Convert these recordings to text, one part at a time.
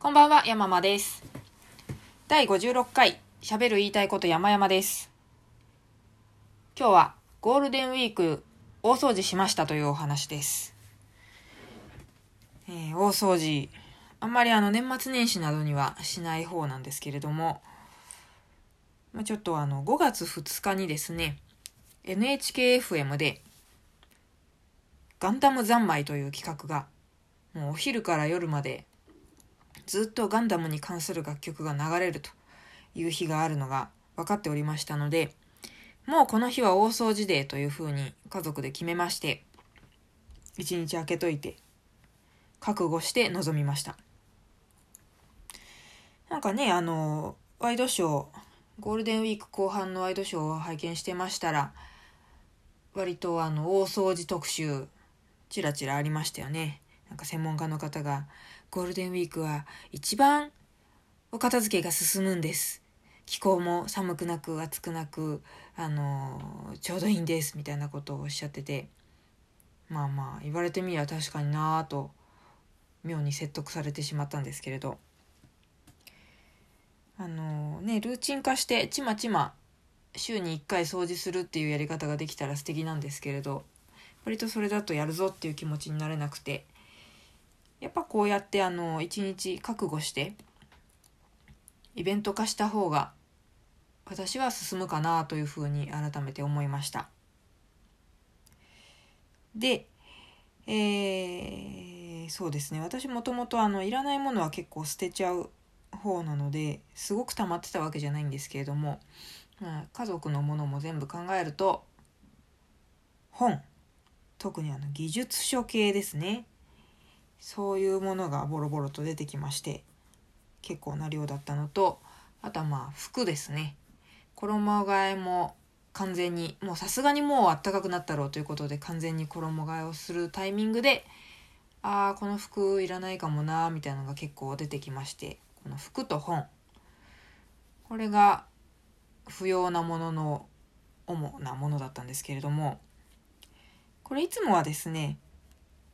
こんばんは、山間です。第56回、喋る言いたいこと山々です。今日はゴールデンウィーク大掃除しましたというお話です。えー大掃除、あんまりあの年末年始などにはしない方なんですけれども、まあ、ちょっとあの5月2日にですね、NHKFM でガンダム三昧という企画がもうお昼から夜までずっとガンダムに関する楽曲が流れるという日があるのが分かっておりましたのでもうこの日は大掃除デーというふうに家族で決めまして一日空けといて覚悟して臨みました。なんかねあのワイドショーゴールデンウィーク後半のワイドショーを拝見してましたら割とあの大掃除特集ちらちらありましたよね。なんか専門家の方がゴールデンウィークは一番お片付けが進むんです。気候も寒くなく暑くなくあのちょうどいいんですみたいなことをおっしゃってて。まあまあ言われてみれば確かになぁと妙に説得されてしまったんですけれど。あのねルーチン化してちまちま週に1回掃除するっていうやり方ができたら素敵なんですけれど。割とそれだとやるぞっていう気持ちになれなくて。やっぱこうやってあの一日覚悟してイベント化した方が私は進むかなというふうに改めて思いました。でえーそうですね。私もともとあのいらないものは結構捨てちゃう方なのですごく溜まってたわけじゃないんですけれども、まあ、家族のものも全部考えると本特にあの技術書系ですね。そういうものがボロボロと出てきまして結構な量だったのとあとはまあ服ですね。衣替えも完全にもうさすがにもうあったかくなったろうということで完全に衣替えをするタイミングでああこの服いらないかもなみたいなのが結構出てきましてこの服と本。これが不要なものの主なものだったんですけれどもこれいつもはですね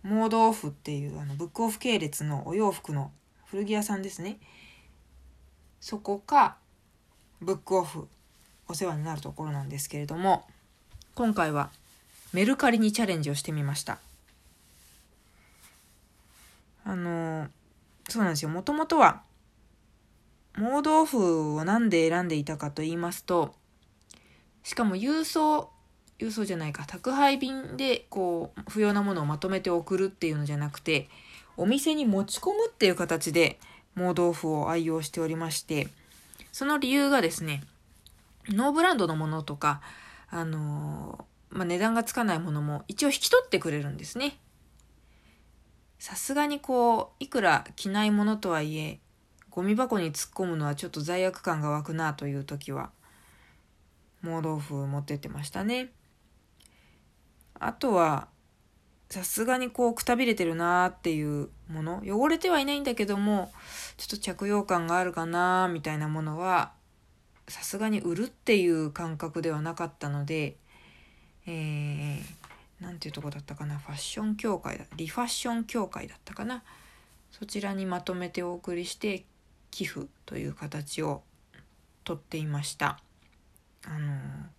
モードオフっていうあのブックオフ系列のお洋服の古着屋さんですね。そこかブックオフお世話になるところなんですけれども今回はメルカリにチャレンジをしてみました。あのそうなんですよ。もともとはモードオフをなんで選んでいたかと言いますとしかも郵送郵送じゃないか。宅配便でこう不要なものをまとめて送るっていうのじゃなくてお店に持ち込むっていう形でモードオフを愛用しておりましてその理由がですねノーブランドのものとかあのーまあ、値段がつかないものも一応引き取ってくれるんですね。さすがにこういくら着ないものとはいえゴミ箱に突っ込むのはちょっと罪悪感が湧くなという時はモードオフ持ってってましたね。あとはさすがにこうくたびれてるなーっていうもの。汚れてはいないんだけどもちょっと着用感があるかなーみたいなものはさすがに売るっていう感覚ではなかったのでえー、なんていうとこだったかな。ファッション協会だ。リファッション協会だったかな。そちらにまとめてお送りして寄付という形をとっていました。あのー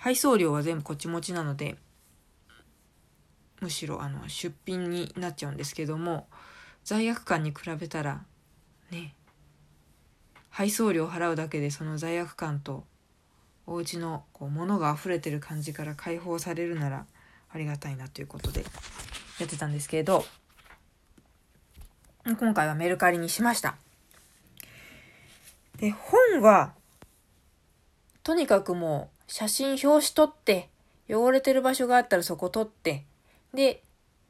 配送料は全部こっち持ちなのでむしろあの出品になっちゃうんですけども罪悪感に比べたらね配送料払うだけでその罪悪感とお家のこう物が溢れてる感じから解放されるならありがたいなということでやってたんですけれど今回はメルカリにしました。で本はとにかくもう写真表紙撮って汚れてる場所があったらそこ撮ってで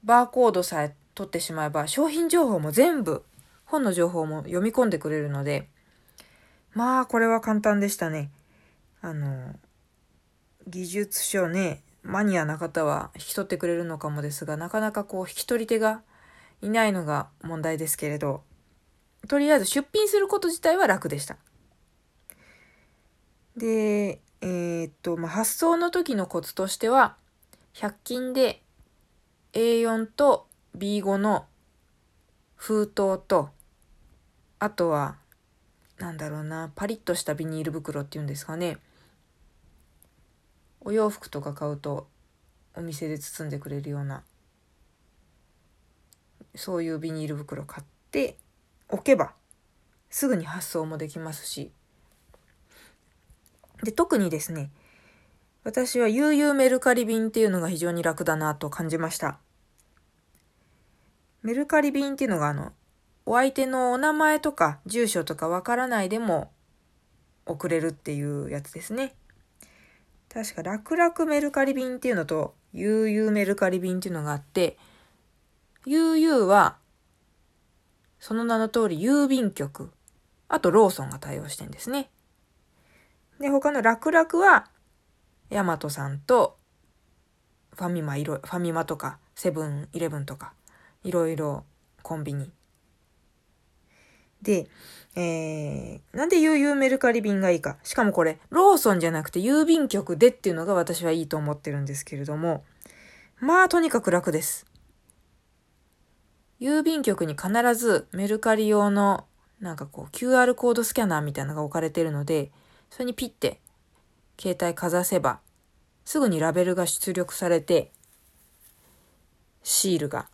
バーコードさえ取ってしまえば商品情報も全部本の情報も読み込んでくれるのでまあこれは簡単でしたね。あの技術書ねマニアな方は引き取ってくれるのかもですがなかなかこう引き取り手がいないのが問題ですけれどとりあえず出品すること自体は楽でした。でえーっと、まあ、発送の時のコツとしては100均で A4 と B5 の封筒と、あとは、なんだろうな、パリッとしたビニール袋っていうんですかね。お洋服とか買うとお店で包んでくれるようなそういうビニール袋買っておけばすぐに発送もできますしで特にですね私は悠々メルカリ便っていうのが非常に楽だなと感じましたメルカリ便っていうのがあのお相手のお名前とか住所とかわからないでも送れるっていうやつですね確か楽々メルカリ便っていうのと悠々メルカリ便っていうのがあって、悠々は、その名の通り郵便局、あとローソンが対応してんですね。で、他の楽々は、ヤマトさんと、ファミマいろ、ファミマとか、セブンイレブンとか、いろいろコンビニ。で、えー、なんで悠々メルカリ便がいいか。しかもこれ、ローソンじゃなくて郵便局でっていうのが私はいいと思ってるんですけれども、まあとにかく楽です。郵便局に必ずメルカリ用のなんかこう QR コードスキャナーみたいなのが置かれてるので、それにピッて携帯かざせば、すぐにラベルが出力されて、シールが。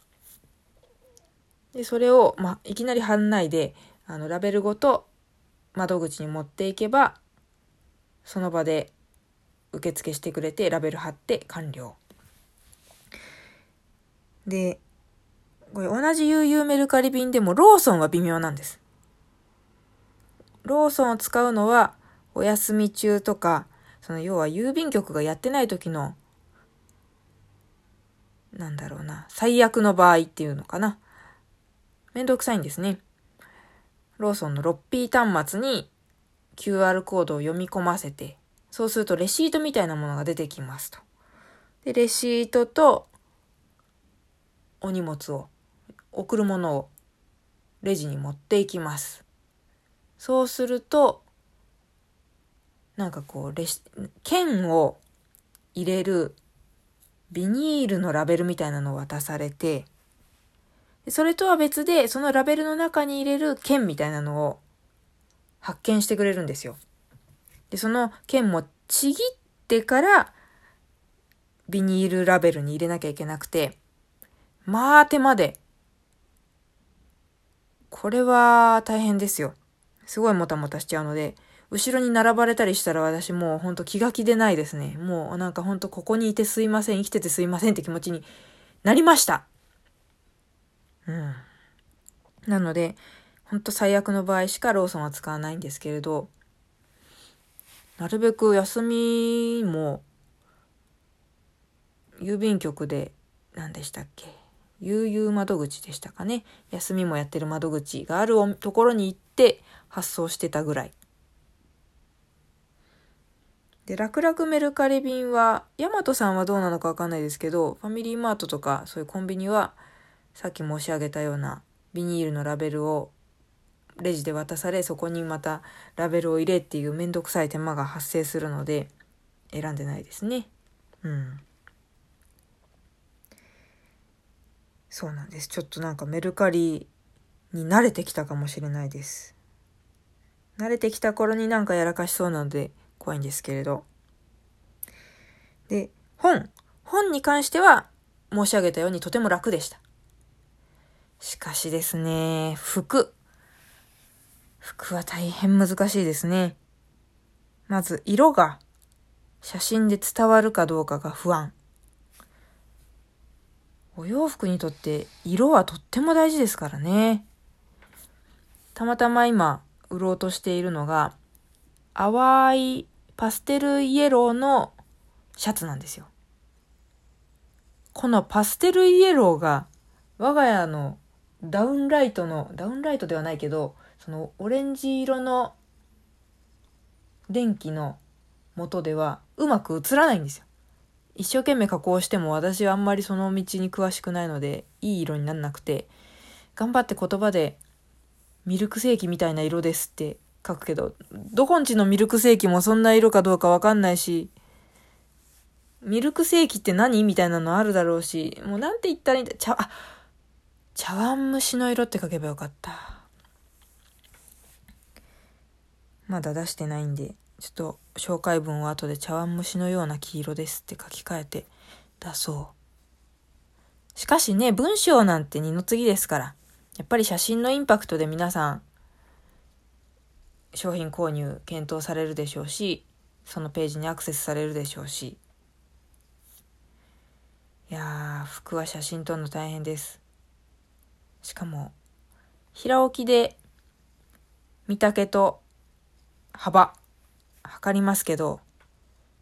で、それを、まあ、いきなり貼んないで、あのラベルごと窓口に持っていけばその場で受付してくれてラベル貼って完了でこれ同じ UU メルカリ便でもローソンは微妙なんですローソンを使うのはお休み中とかその要は郵便局がやってない時のなんだろうな最悪の場合っていうのかなめんどくさいんですねローソンの 6P 端末に QR コードを読み込ませて、そうするとレシートみたいなものが出てきますと。で、レシートとお荷物を、送るものをレジに持っていきます。そうすると、なんかこう、レシ、剣を入れるビニールのラベルみたいなのを渡されて、それとは別で、そのラベルの中に入れる剣みたいなのを発見してくれるんですよ。で、その剣もちぎってからビニールラベルに入れなきゃいけなくて、まあ手間で。これは大変ですよ。すごいもたもたしちゃうので、後ろに並ばれたりしたら私もうほんと気が気でないですね。もうなんかほんとここにいてすいません、生きててすいませんって気持ちになりました。うん。なので、ほんと最悪の場合しかローソンは使わないんですけれど、なるべく休みも、郵便局で、何でしたっけ？悠々窓口でしたかね。休みもやってる窓口があるところに行って発送してたぐらい。で、楽々メルカリ便は、ヤマトさんはどうなのかわかんないですけど、ファミリーマートとかそういうコンビニは、さっき申し上げたようなビニールのラベルをレジで渡されそこにまたラベルを入れっていうめんどくさい手間が発生するので選んでないですね。うん。そうなんです。ちょっとなんかメルカリに慣れてきたかもしれないです。慣れてきた頃になんかやらかしそうなので怖いんですけれどで本本に関しては申し上げたようにとても楽でしたしかしですね、服。服は大変難しいですね。まず、色が写真で伝わるかどうかが不安。お洋服にとって色はとっても大事ですからね。たまたま今売ろうとしているのが淡いパステルイエローのシャツなんですよ。このパステルイエローが我が家のダウンライトの、ダウンライトではないけど、そのオレンジ色の電気の元ではうまく映らないんですよ。一生懸命加工しても私はあんまりその道に詳しくないのでいい色になんなくて頑張って言葉でミルクセーキみたいな色ですって書くけどどこんちのミルクセーキもそんな色かどうかわかんないしミルクセーキって何みたいなのあるだろうしもうなんて言ったらいいんだちゃあ茶碗蒸しの色って書けばよかった。まだ出してないんで、ちょっと紹介文を後で茶碗蒸しのような黄色ですって書き換えて出そう。しかしね、文章なんて二の次ですから。やっぱり写真のインパクトで皆さん商品購入検討されるでしょうしそのページにアクセスされるでしょうし。いや服は写真撮るの大変です。しかも平置きで見丈と幅測りますけど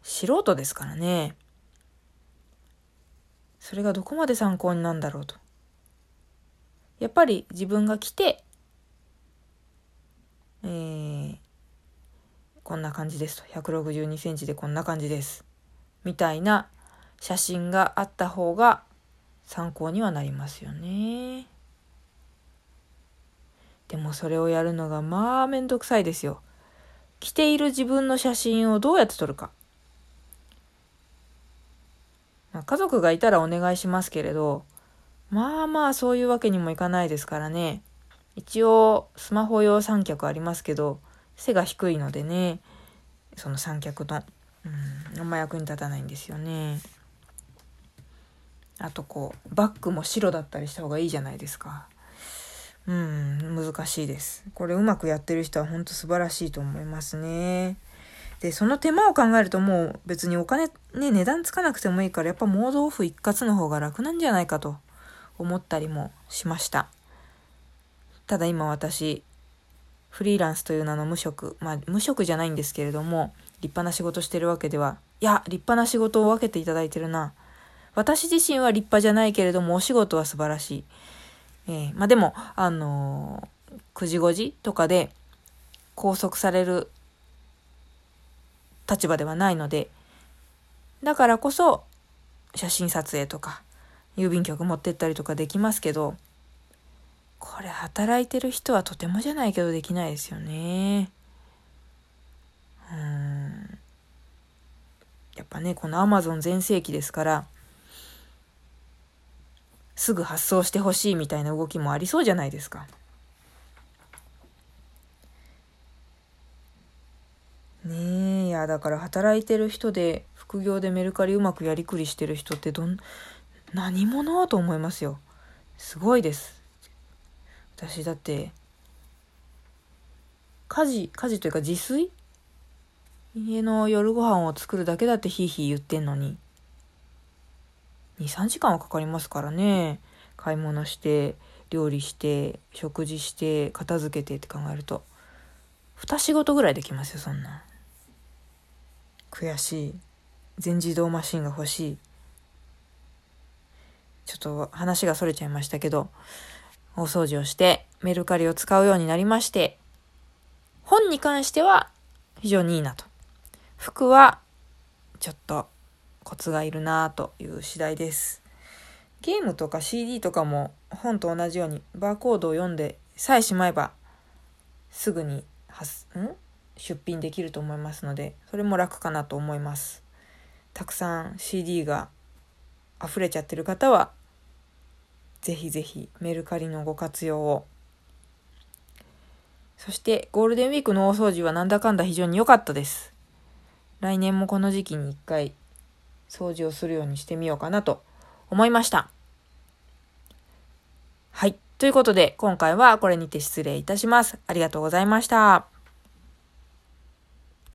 素人ですからね。それがどこまで参考になんだろうと。やっぱり自分が来て、えー、こんな感じですと。162センチでこんな感じです。みたいな写真があった方が参考にはなりますよね。でもそれをやるのがまあめんどくさいですよ。着ている自分の写真をどうやって撮るか。まあ、家族がいたらお願いしますけれど、まあまあそういうわけにもいかないですからね。一応スマホ用三脚ありますけど、背が低いのでね、その三脚の、うん、あんま役に立たないんですよね。あとこう、バッグも白だったりした方がいいじゃないですか。うん、難しいです。これうまくやってる人はほんと素晴らしいと思いますね。で、その手間を考えるともう別にお金ね、値段つかなくてもいいからやっぱモードオフ一括の方が楽なんじゃないかと思ったりもしました。ただ今私、フリーランスという名の無職、まあ無職じゃないんですけれども、立派な仕事してるわけでは、いや、立派な仕事を分けていただいてるな。私自身は立派じゃないけれども、お仕事は素晴らしい。えー、まあでも、あのー、9時5時とかで拘束される立場ではないので、だからこそ、写真撮影とか、郵便局持ってったりとかできますけど、これ働いてる人はとてもじゃないけどできないですよね。うん。やっぱね、このアマゾン全盛期ですから、すぐ発送してほしいみたいな動きもありそうじゃないですか。ねえ、いや、だから働いてる人で、副業でメルカリうまくやりくりしてる人ってどん、何者？と思いますよ。すごいです。私だって、家事、家事というか自炊？家の夜ご飯を作るだけだってヒーヒー言ってんのに。2、3時間はかかりますからね。買い物して、料理して、食事して、片付けてって考えると。二仕事ぐらいできますよ、そんな。悔しい。全自動マシンが欲しい。ちょっと話が逸れちゃいましたけど、大掃除をしてメルカリを使うようになりまして、本に関しては非常にいいなと。服はちょっとコツがいるなという次第です。ゲームとか CD とかも本と同じようにバーコードを読んでさえしまえばすぐにん？出品できると思いますのでそれも楽かなと思います。たくさん CD が溢れちゃってる方は、ぜひぜひメルカリのご活用を。そしてゴールデンウィークの大掃除はなんだかんだ非常に良かったです。来年もこの時期に一回掃除をするようにしてみようかなと思いました。はい。ということで今回はこれにて失礼いたします。ありがとうございました。